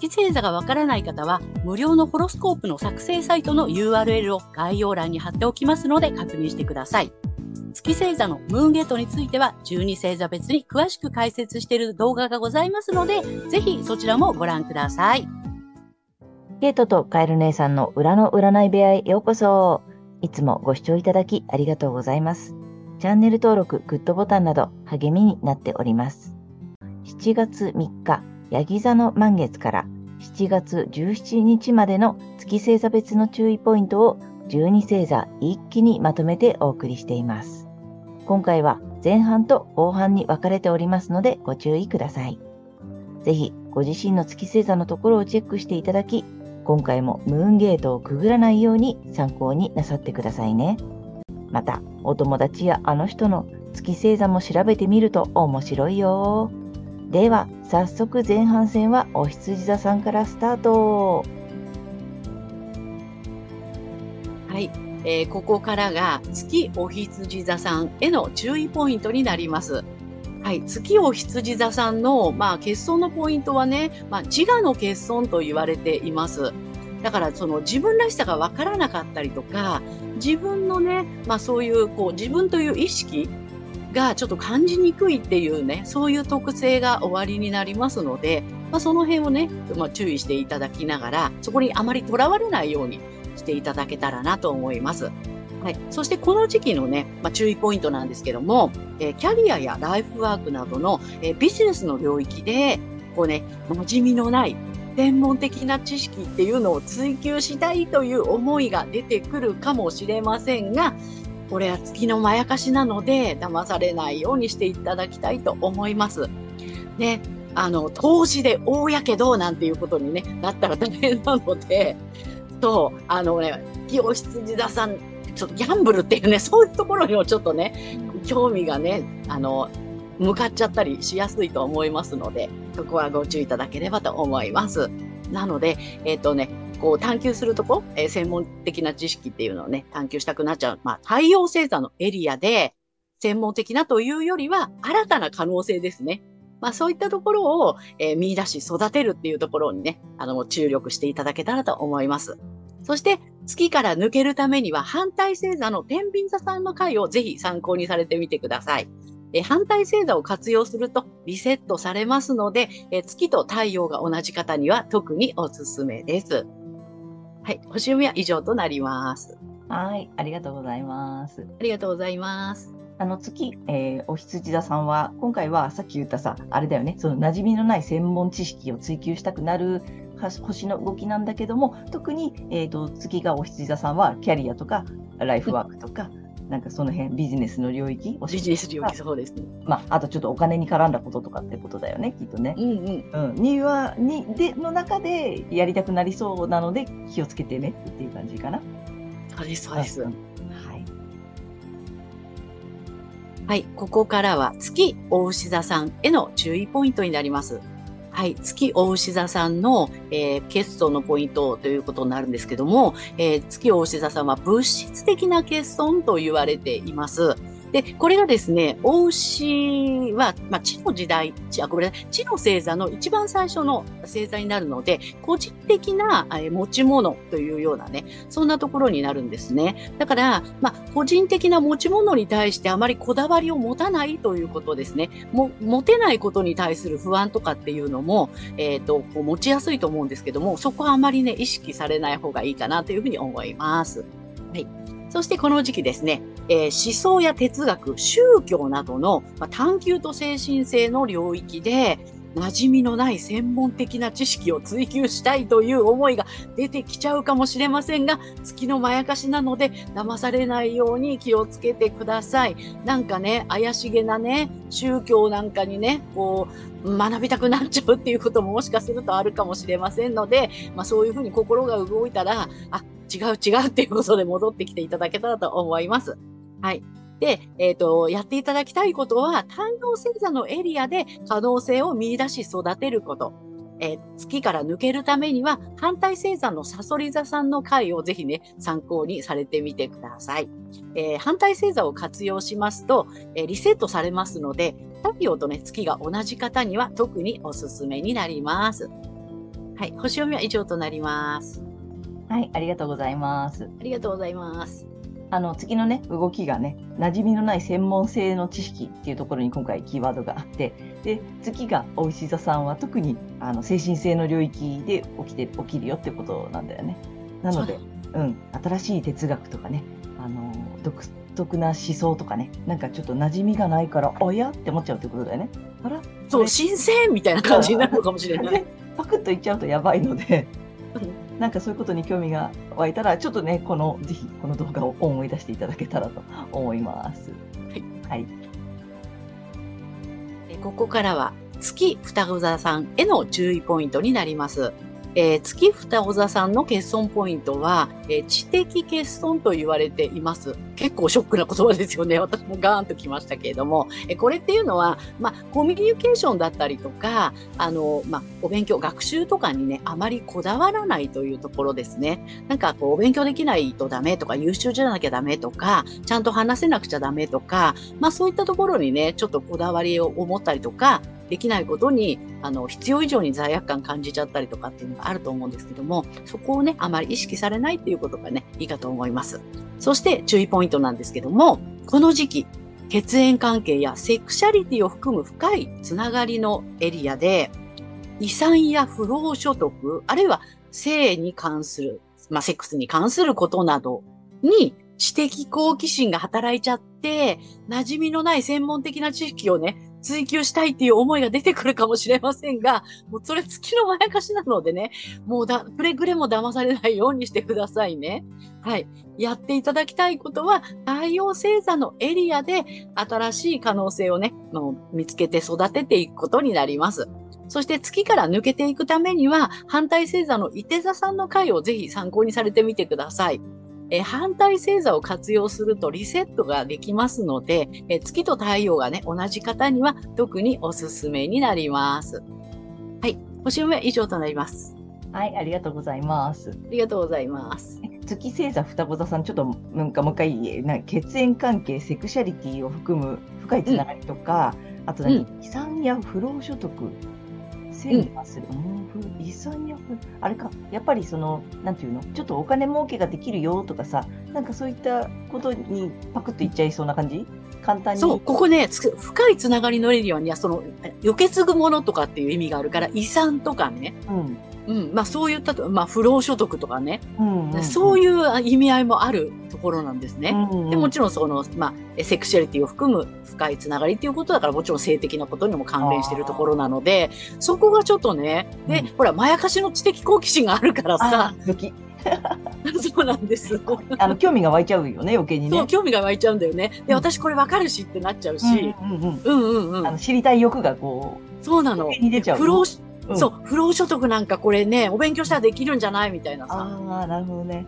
月星座がわからない方は、無料のホロスコープの作成サイトの URL を概要欄に貼っておきますので確認してください。月星座のムーンゲートについては12星座別に詳しく解説している動画がございますので、ぜひそちらもご覧ください。ゲートとカエル姉さんの裏の占い部屋へようこそ。いつもご視聴いただきありがとうございます。チャンネル登録、グッドボタンなど励みになっております。7月3日、ヤギ座の満月から7月17日までの月星座別の注意ポイントを12星座一気にまとめてお送りしています。今回は前半と後半に分かれておりますのでご注意ください。ぜひご自身の月星座のところをチェックしていただき、今回もムーンゲートをくぐらないように参考になさってくださいね。また、お友達やあの人の月星座も調べてみると面白いよ。では、早速前半戦はお羊座さんからスタート。はい。えー、ここからが月お羊座さんへの注意ポイントになります。はい、月お羊座さんの、まあ、欠損のポイントはね、まあ、自我の欠損と言われています。だから、その自分らしさがわからなかったりとか、自分のね、まあそういう、こう、自分という意識がちょっと感じにくいっていうね、そういう特性が終わりになりますので、まあその辺をね、まあ注意していただきながら、そこにあまりとらわれないようにしていただけたらなと思います。はい。そしてこの時期のね、まあ、注意ポイントなんですけども、えー、キャリアやライフワークなどの、えー、ビジネスの領域で、こうね、馴染みのない専門的な知識っていうのを追求したいという思いが出てくるかもしれませんが、これは月のまやかしなので、騙されないようにしていただきたいと思います。ね、あの、投資で大やけどなんていうことに、ね、なったら大変なので、と、あのね、清羊座さん、ちょっとギャンブルっていうね、そういうところにもちょっとね、興味がね、あの、向かっちゃったりしやすいと思いますので、そこはご注意いただければと思います。なので、えっ、ー、とね、こう探求するとこ、えー、専門的な知識っていうのをね、探求したくなっちゃう。まあ、太陽星座のエリアで、専門的なというよりは、新たな可能性ですね。まあそういったところを、えー、見出し育てるっていうところにね、あの、注力していただけたらと思います。そして、月から抜けるためには反対星座の天秤座さんの回をぜひ参考にされてみてください。え反対星座を活用するとリセットされますので、え月と太陽が同じ方には特におすすめです。はい、星読みは以上となります。はい、ありがとうございます。ありがとうございます。あの月、えー、お羊座さんは、今回はさっき言ったさ、あれだよね、その馴染みのない専門知識を追求したくなる星の動きなんだけども、特に、えーと、月がお羊座さんはキャリアとかライフワークとか、なんかその辺ビジネスの領域ビジネス領域そうですね。まあ、あとちょっとお金に絡んだこととかってことだよね、きっとね。うんうん。うん。には、に、で、の中でやりたくなりそうなので気をつけてねっていう感じかな。そうです、そうです。はい。はい、ここからは月大牛座さんへの注意ポイントになります。はい、月大牛座さんの、えー、欠損のポイントということになるんですけども、えー、月大牛座さんは物質的な欠損と言われています。で、これがですね、大牛は、まあ、地の時代、地、あ、ごめんなさい、地の星座の一番最初の星座になるので、個人的な持ち物というようなね、そんなところになるんですね。だから、まあ、個人的な持ち物に対してあまりこだわりを持たないということですね。も、持てないことに対する不安とかっていうのも、えっ、ー、と、こう持ちやすいと思うんですけども、そこはあまりね、意識されない方がいいかなというふうに思います。はい。そしてこの時期ですね、えー、思想や哲学、宗教などの、まあ、探求と精神性の領域で、馴染みのない専門的な知識を追求したいという思いが出てきちゃうかもしれませんが、月のまやかしなので騙されないように気をつけてください。なんかね、怪しげなね、宗教なんかにね、こう、学びたくなっちゃうっていうことももしかするとあるかもしれませんので、まあそういうふうに心が動いたら、あ、違う違うっていうことで戻ってきていただけたらと思います。はい。で、えっ、ー、と、やっていただきたいことは、太陽星座のエリアで可能性を見出し育てること。えー、月から抜けるためには、反対星座のサソリ座さんの回をぜひね、参考にされてみてください。えー、反対星座を活用しますと、えー、リセットされますので、太陽とね、月が同じ方には特におすすめになります。はい、星読みは以上となります。はい、ありがとうございます。ありがとうございます。あの次のね動きがね馴染みのない専門性の知識っていうところに今回キーワードがあってで次がお牛座さんは特にあの精神性の領域で起きて起きるよってことなんだよね。なので、うん、新しい哲学とかねあの独特な思想とかねなんかちょっと馴染みがないからおやって思っちゃうってことだよね。あら？そう新鮮みたいな感じになるのかもしれない。パクッと言っちゃうとやばいのでなんかそういうことに興味が湧いたら、ちょっとね、この、ぜひこの動画を思い出していただけたらと思います。はい。はい、ここからは、月双子座さんへの注意ポイントになります。えー、月双子座さんの欠損ポイントは、えー、知的欠損と言われています。結構ショックな言葉ですよね。私もガーンときましたけれども、えー、これっていうのは、まあ、コミュニケーションだったりとか、あの、まあ、お勉強、学習とかにね、あまりこだわらないというところですね。なんか、こう、お勉強できないとダメとか、優秀じゃなきゃダメとか、ちゃんと話せなくちゃダメとか、まあ、そういったところにね、ちょっとこだわりを持ったりとか、できないことに、あの、必要以上に罪悪感感じちゃったりとかっていうのがあると思うんですけども、そこをね、あまり意識されないっていうことがね、いいかと思います。そして注意ポイントなんですけども、この時期、血縁関係やセクシャリティを含む深いつながりのエリアで、遺産や不労所得、あるいは性に関する、まあ、セックスに関することなどに知的好奇心が働いちゃって、馴染みのない専門的な知識をね、追求したいっていう思いが出てくるかもしれませんが、もうそれ月のまやかしなのでね、もうだ、くれぐれも騙されないようにしてくださいね。はい。やっていただきたいことは、太陽星座のエリアで新しい可能性をね、もう見つけて育てていくことになります。そして月から抜けていくためには、反対星座の伊手座さんの回をぜひ参考にされてみてください。え反対星座を活用するとリセットができますので、え月と太陽がね、同じ方には特におすすめになります。はい。星読みは以上となります。はい、ありがとうございます。ありがとうございます。月星座双子座さん、ちょっとなんかもう一回、な血縁関係、セクシャリティを含む深いつながりとか、うん、あと何、うん、遺産や不労所得、整理はする。うん。遺産やあれか。やっぱりそのなんていうの？ちょっとお金儲けができるよとかさなんかそういったことにパクッといっちゃいそうな感じ？簡単に？そうここね深いつながりのエリアにはその受け継ぐものとかっていう意味があるから遺産とかね、うん。うん。まあ、そういった、まあ、不労所得とかね、うんうんうん、そういう意味合いもあるところなんですね。うんうん、でもちろんその、まあ、セクシャリティを含む深いつながりっていうことだからもちろん性的なことにも関連してるところなのでそこがちょっとねで、うん、ほらまやかしの知的好奇心があるからさ。そうなんです。あの興味が湧いちゃうよね、余計にね。そう、興味が湧いちゃうんだよね。で、私これわかるしってなっちゃうし、うんうんうん、知りたい欲がこう、そうなの。に出ちゃう。不労うん、そう、不労所得なんかこれね、お勉強したらできるんじゃないみたいなさ。ああ、なるほどね。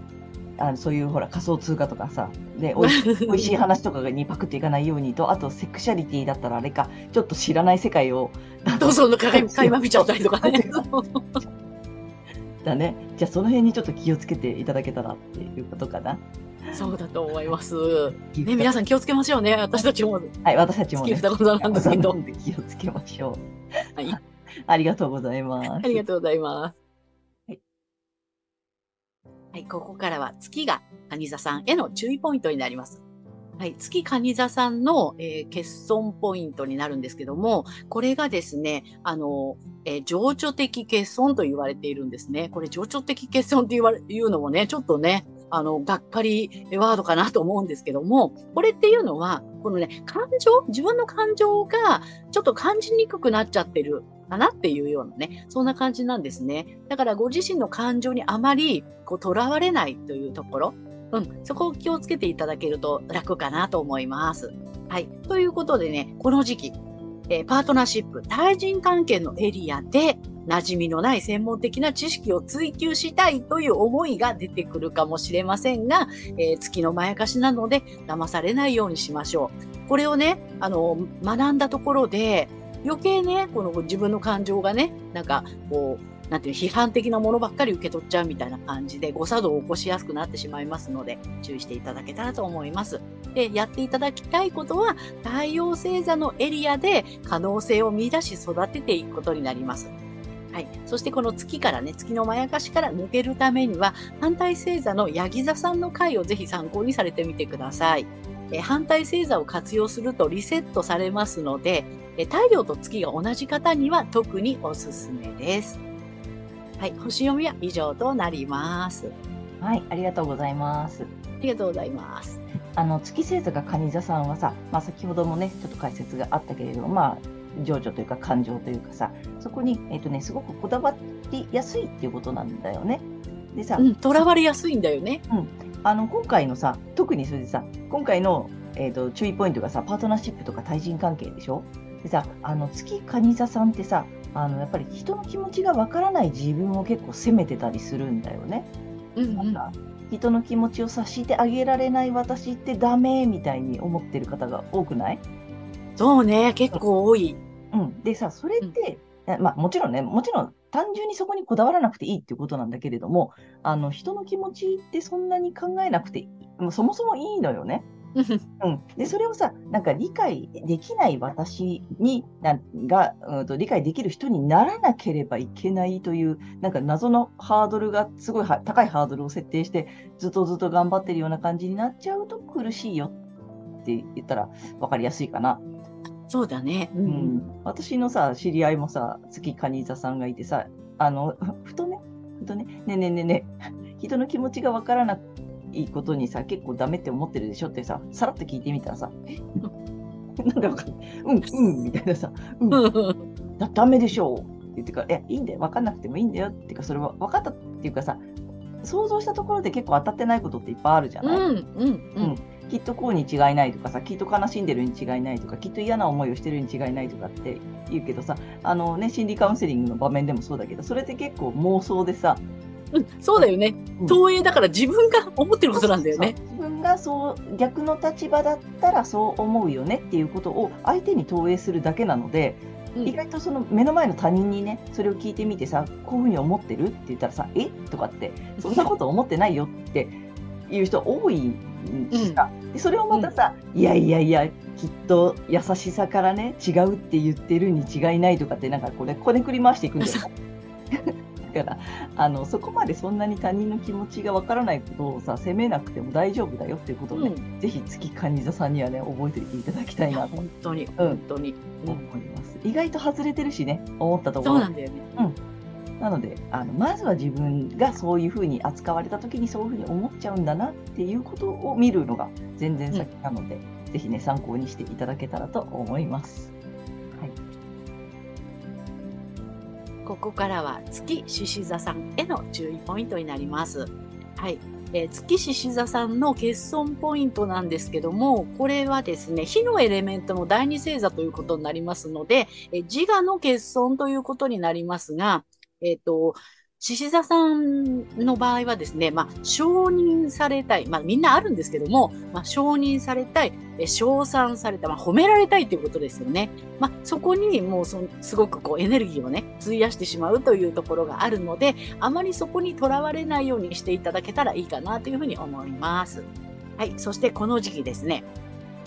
あそういうほら仮想通貨とかさ、でおい おいしい話とかにパクっていかないようにと、あとセクシャリティだったらあれか、ちょっと知らない世界を。どうぞのかいま見ちゃったりとかね。だね。じゃあその辺にちょっと気をつけていただけたらっていうことかな。そうだと思います。ね、皆さん気をつけましょうね。私たちも。はい、私たちも、ね。気をつけましょう。はい。ありがとうございます。ありがとうございます。はい。はい、ここからは月が蟹座さんへの注意ポイントになります。はい、月蟹座さんの、えー、欠損ポイントになるんですけども、これがですね、あの、えー、情緒的欠損と言われているんですね。これ情緒的欠損って言われ、言うのもね、ちょっとね、あの、がっかりワードかなと思うんですけども、これっていうのは、このね、感情、自分の感情がちょっと感じにくくなっちゃってるかなっていうようなね、そんな感じなんですね。だからご自身の感情にあまりこう囚われないというところ、うん、そこを気をつけていただけると楽かなと思います。はい。ということでね、この時期、えー、パートナーシップ、対人関係のエリアで馴染みのない専門的な知識を追求したいという思いが出てくるかもしれませんが、えー、月のまやかしなので騙されないようにしましょう。これをね、あの、学んだところで、余計ね、この自分の感情がね、なんか、こう、なんていう批判的なものばっかり受け取っちゃうみたいな感じで誤作動を起こしやすくなってしまいますので注意していただけたらと思います。で、やっていただきたいことは太陽星座のエリアで可能性を見出し育てていくことになります。はい。そしてこの月からね、月のまやかしから抜けるためには、反対星座のヤギ座さんの回をぜひ参考にされてみてください。え反対星座を活用するとリセットされますので、え太陽と月が同じ方には特におすすめです。はい、星読みは以上となります。はい、ありがとうございます。ありがとうございます。あの月星座が蟹座さんはさ、まあ、先ほどもねちょっと解説があったけれども、まあ情緒というか感情というかさ、そこにえっ、ー、とねすごくこだわりやすいっていうことなんだよね。でさ、と、ら、われやすいんだよね。うん。あの今回のさ、特にそれでさ、今回のえっ、ー、と注意ポイントがさ、パートナーシップとか対人関係でしょ？でさ、あの月蟹座さんってさ、あのやっぱり人の気持ちがわからない自分を結構責めてたりするんだよね。うん、うん、なんか人の気持ちを察してあげられない私ってダメみたいに思ってる方が多くない？そうね、結構多い。うん、でさ、それって、うん、まあもちろんね、もちろん単純にそこにこだわらなくていいっていうことなんだけれども、あの人の気持ちってそんなに考えなくて、そもそもいいのよね。うん、でそれをさなんか理解できない私になが、うん、と理解できる人にならなければいけないというなんか謎のハードルがすごい高いハードルを設定してずっとずっと頑張ってるような感じになっちゃうと苦しいよって言ったら分かりやすいかな。そうだね、うん、うん、私のさ知り合いもさ月カニ座さんがいてさあのふとねふとねねねねね人の気持ちが分からないいことにさ、結構ダメって思ってるでしょってさ、さらっと聞いてみたらさ、なんだわか。うん、うん、みたいなさ、うん、だダメでしょう。って言ってから、いや、いいんだよ、分かんなくてもいいんだよ。っていうか、それは分かったっていうかさ、想像したところで結構当たってないことっていっぱいあるじゃない、うん、うん、うん。きっとこうに違いないとかさ、きっと悲しんでるに違いないとか、きっと嫌な思いをしてるに違いないとかって言うけどさ、あのね、心理カウンセリングの場面でもそうだけど、それって結構妄想でさ、うん、そうだよね。投影だから自分が思ってることなんだよね。自分がそう逆の立場だったらそう思うよねっていうことを相手に投影するだけなので、うん、意外とその目の前の他人にねそれを聞いてみてさこういうふうに思ってるって言ったらさえ？とかってそんなこと思ってないよっていう人多いん。ですん、でそれをまたさ、うん、いやいやいやきっと優しさからね違うって言ってるに違いないとかってなんかこれこねくり回していくんだよ。からあのそこまでそんなに他人の気持ちがわからないことをさ責めなくても大丈夫だよっていうことをね、うん、ぜひ月蟹座さんにはね覚えておいていただきたいなと。本当に、本当に、思います、意外と外れてるしね思ったところ。そうなんだよね、うん。なのであのまずは自分がそういうふうに扱われた時にそういうふうに思っちゃうんだなっていうことを見るのが全然先なので、うん、ぜひね参考にしていただけたらと思います。ここからは月獅子座さんへの注意ポイントになります。はい。えー、月獅子座さんの欠損ポイントなんですけども、これはですね、火のエレメントの第二星座ということになりますので、えー、自我の欠損ということになりますが、えっ、ー、と、獅子座さんの場合はですね、まあ、承認されたい。まあ、みんなあるんですけども、まあ、承認されたい、え称賛された、まあ、褒められたいということですよね。まあ、そこにもうそすごくこうエネルギーをね、費やしてしまうというところがあるので、あまりそこにとらわれないようにしていただけたらいいかなというふうに思います。はい。そしてこの時期ですね、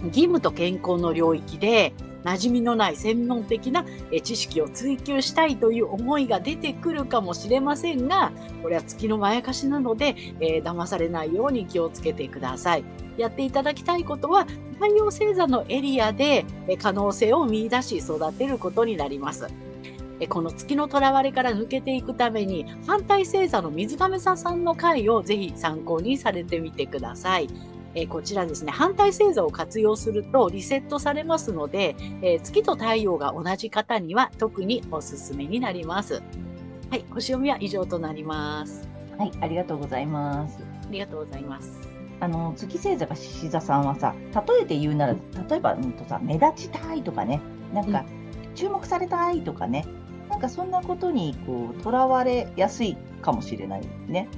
義務と健康の領域で、馴染みのない専門的な知識を追求したいという思いが出てくるかもしれませんが、これは月のまやかしなので、えー、騙されないように気をつけてください。やっていただきたいことは、太陽星座のエリアで可能性を見出し育てることになります。この月のとらわれから抜けていくために、反対星座の水亀座さんの回をぜひ参考にされてみてください。えこちらですね、反対星座を活用するとリセットされますので、え月と太陽が同じ方には特におすすめになります。はい、星読みは以上となります。はい、ありがとうございます。ありがとうございます。あの月星座が獅子座さんはさ、例えて言うなら、例えば、うんとさ、目立ちたいとかね、なんか、注目されたいとかね、なんかそんなことにこうとらわれやすいかもしれないね。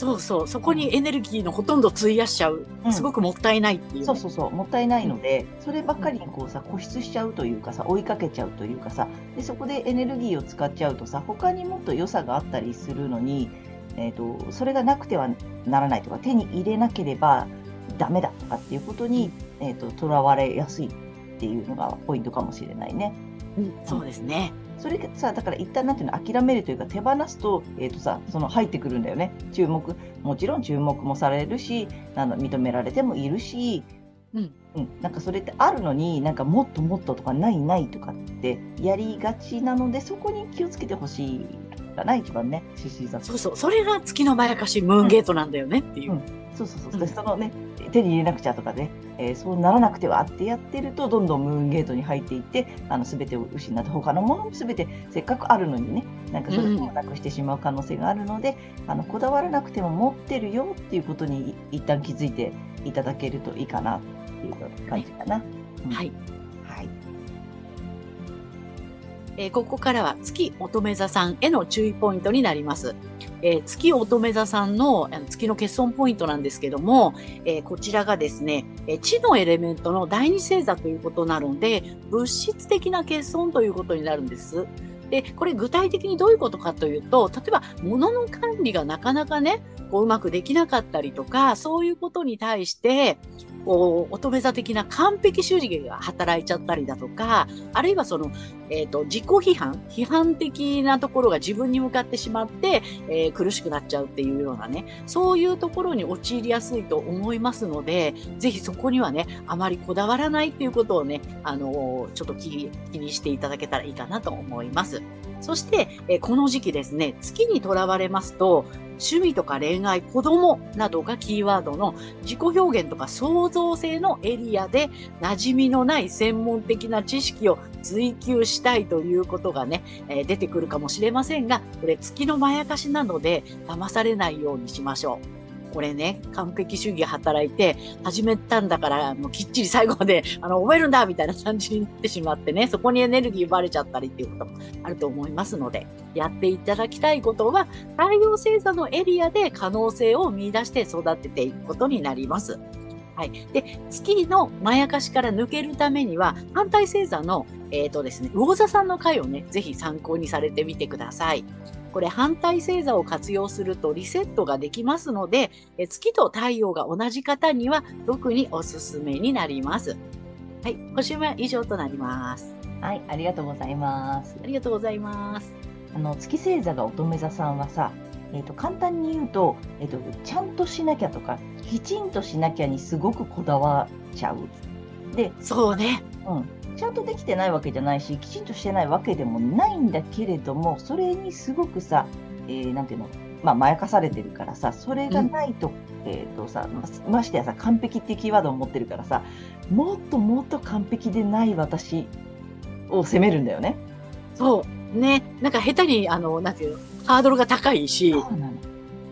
そうそう、そこにエネルギーのほとんど費やしちゃう。うん、すごくもったいないっていう、ね、そうそうそう、もったいないので、そればっかりにこうさ、固執しちゃうというかさ、追いかけちゃうというかさ、でそこでエネルギーを使っちゃうとさ、他にもっと良さがあったりするのに、えーと、それがなくてはならないとか、手に入れなければダメだとかっていうことに、えーと、とらわれやすいっていうのがポイントかもしれないね。うん、そうですね。それがさ、だから一旦なんていうの、諦めるというか、手放すと、えっ、ー、とさ、その入ってくるんだよね。注目、もちろん注目もされるし、あの認められてもいるし、うん、うん、なんかそれってあるのに、なんかもっともっととかないないとかってやりがちなので、そこに気をつけてほしいかな、一番ね、獅子座。そうそう、それが月のまやかし、ムーンゲートなんだよねっていう。うん、そうそうそう、うん、そのね、手に入れなくちゃとかね、えー、そうならなくてはってやってると、どんどんムーンゲートに入っていって、あの全てを失って、他のものも全てせっかくあるのにね、なんかそれもなくしてしまう可能性があるので、うん、あのこだわらなくても持ってるよっていうことに一旦気づいていただけるといいかなっていう感じかな。はい。はい。えー、ここからは月乙女座さんへの注意ポイントになります。えー、月乙女座さんの月の欠損ポイントなんですけども、えー、こちらがですね、え地のエレメントの第二星座ということになるので、物質的な欠損ということになるんです。で、これ具体的にどういうことかというと、例えば物の管理がなかなかね、こううまくできなかったりとか、そういうことに対して、こう、乙女座的な完璧主義が働いちゃったりだとか、あるいはその、えっ、ー、と、自己批判、批判的なところが自分に向かってしまって、えー、苦しくなっちゃうっていうようなね、そういうところに陥りやすいと思いますので、ぜひそこにはね、あまりこだわらないっていうことをね、あのー、ちょっと気気にしていただけたらいいかなと思います。そして、えこの時期ですね、月にとらわれますと、趣味とか恋愛、子供などがキーワードの自己表現とか創造性のエリアで馴染みのない専門的な知識を追求したいということがね、え、出てくるかもしれませんが、これ月のまやかしなので騙されないようにしましょう。これね、完璧主義働いて、始めたんだから、もうきっちり最後まで、あの、覚えるんだみたいな感じになってしまってね、そこにエネルギー奪われちゃったりっていうこともあると思いますので、やっていただきたいことは、太陽星座のエリアで可能性を見出して育てていくことになります。はい。で、月のまやかしから抜けるためには、反対星座の、えっ、ー、とですね、魚座さんの回をね、ぜひ参考にされてみてください。これ反対星座を活用するとリセットができますので、月と太陽が同じ方には特におすすめになります。はい、星は以上となります。はい、ありがとうございます。ありがとうございます。あの月星座が乙女座さんはさ、えーと、簡単に言うと,、えーと、ちゃんとしなきゃとかきちんとしなきゃにすごくこだわっちゃう。でそうね、うん、ちゃんとできてないわけじゃないし、きちんとしてないわけでもないんだけれども、それにすごくさ、えー、なんていうの、まあ、まやかされてるからさ、それがないと、うん、えっ、とさ、ましてやさ、完璧っていうキーワードを持ってるからさ、もっともっと完璧でない私を責めるんだよね。そう。ね。なんか下手に、あの、なんていうの、ハードルが高いし。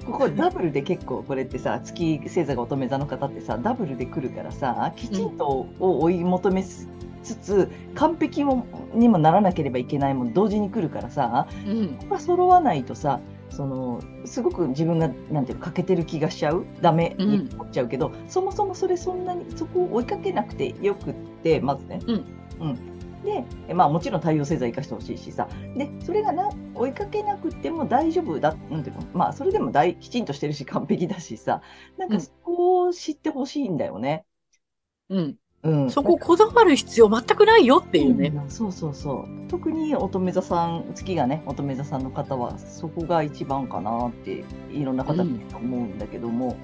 ここダブルで結構これってさ月星座が乙女座の方ってさダブルで来るからさきちんとを追い求めつつ完璧もにもならなければいけないも同時に来るからさ、うん、ここが揃わないとさそのすごく自分がなんていう欠けてる気がしちゃうダメに思っちゃうけど、うん、そもそもそれそんなにそこを追いかけなくてよくってまずね。うん、うんで、まあ、もちろん太陽星座生かしてほしいしさ。でそれがな追いかけなくても大丈夫だなんていうの、まあ、それでも大きちんとしてるし 完璧だしさ。なんかそこを知ってほしいんだよね。うん、うん、そここだわる必要全くないよっていうね。うん、そうそうそう。特に乙女座さん、月がね、乙女座さんの方は、そこが一番かなって、いろんな方見ると思うんだけども、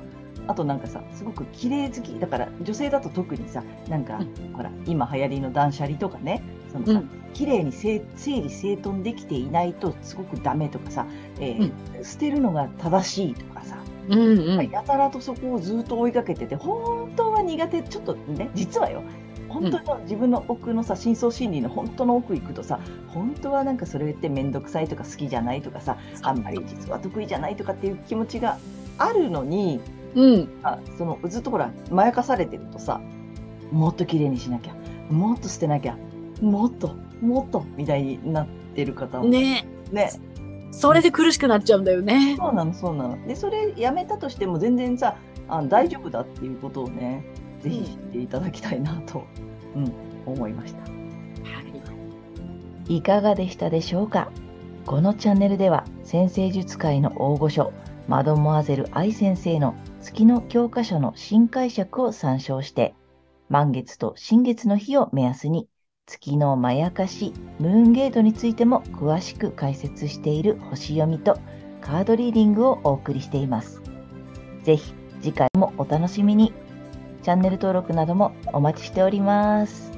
あとなんかさ、すごく綺麗好き。だから女性だと特にさ、なんか、うん。ほら、今流行りの断捨離とかね、そのさ、うん。綺麗に整整理整頓できていないとすごくダメとかさ、えー捨てるのが正しいとかさ、うんうん。やたらとそこをずっと追いかけてて、本当は苦手、ちょっとね、実はよ、本当の自分の奥のさ、深層心理の本当の奥行くとさ、本当はなんかそれって面倒くさいとか好きじゃないとかさ、あんまり実は得意じゃないとかっていう気持ちがあるのに、うん。あそのずっとほら、まやかされてるとさ、もっと綺麗にしなきゃ、もっと捨てなきゃ、もっと、もっとみたいになってる方もねねそれで苦しくなっちゃうんだよね。そうなの、そうなの。で、それやめたとしても全然さ、あ大丈夫だっていうことをね、ぜひ知っていただきたいなと、うん、思いました。はい。いかがでしたでしょうか？このチャンネルでは、先生術界の大御所、マドモアゼル愛先生の月の教科書の新解釈を参照して、満月と新月の日を目安に、月のまやかし、ムーンゲートについても詳しく解説している星読みとカードリーディングをお送りしています。ぜひ次回もお楽しみに。チャンネル登録などもお待ちしております。